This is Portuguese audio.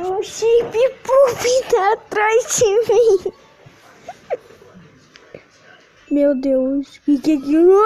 Um Chip Pup tá atrás de mim. Meu Deus, o que que é aquilo?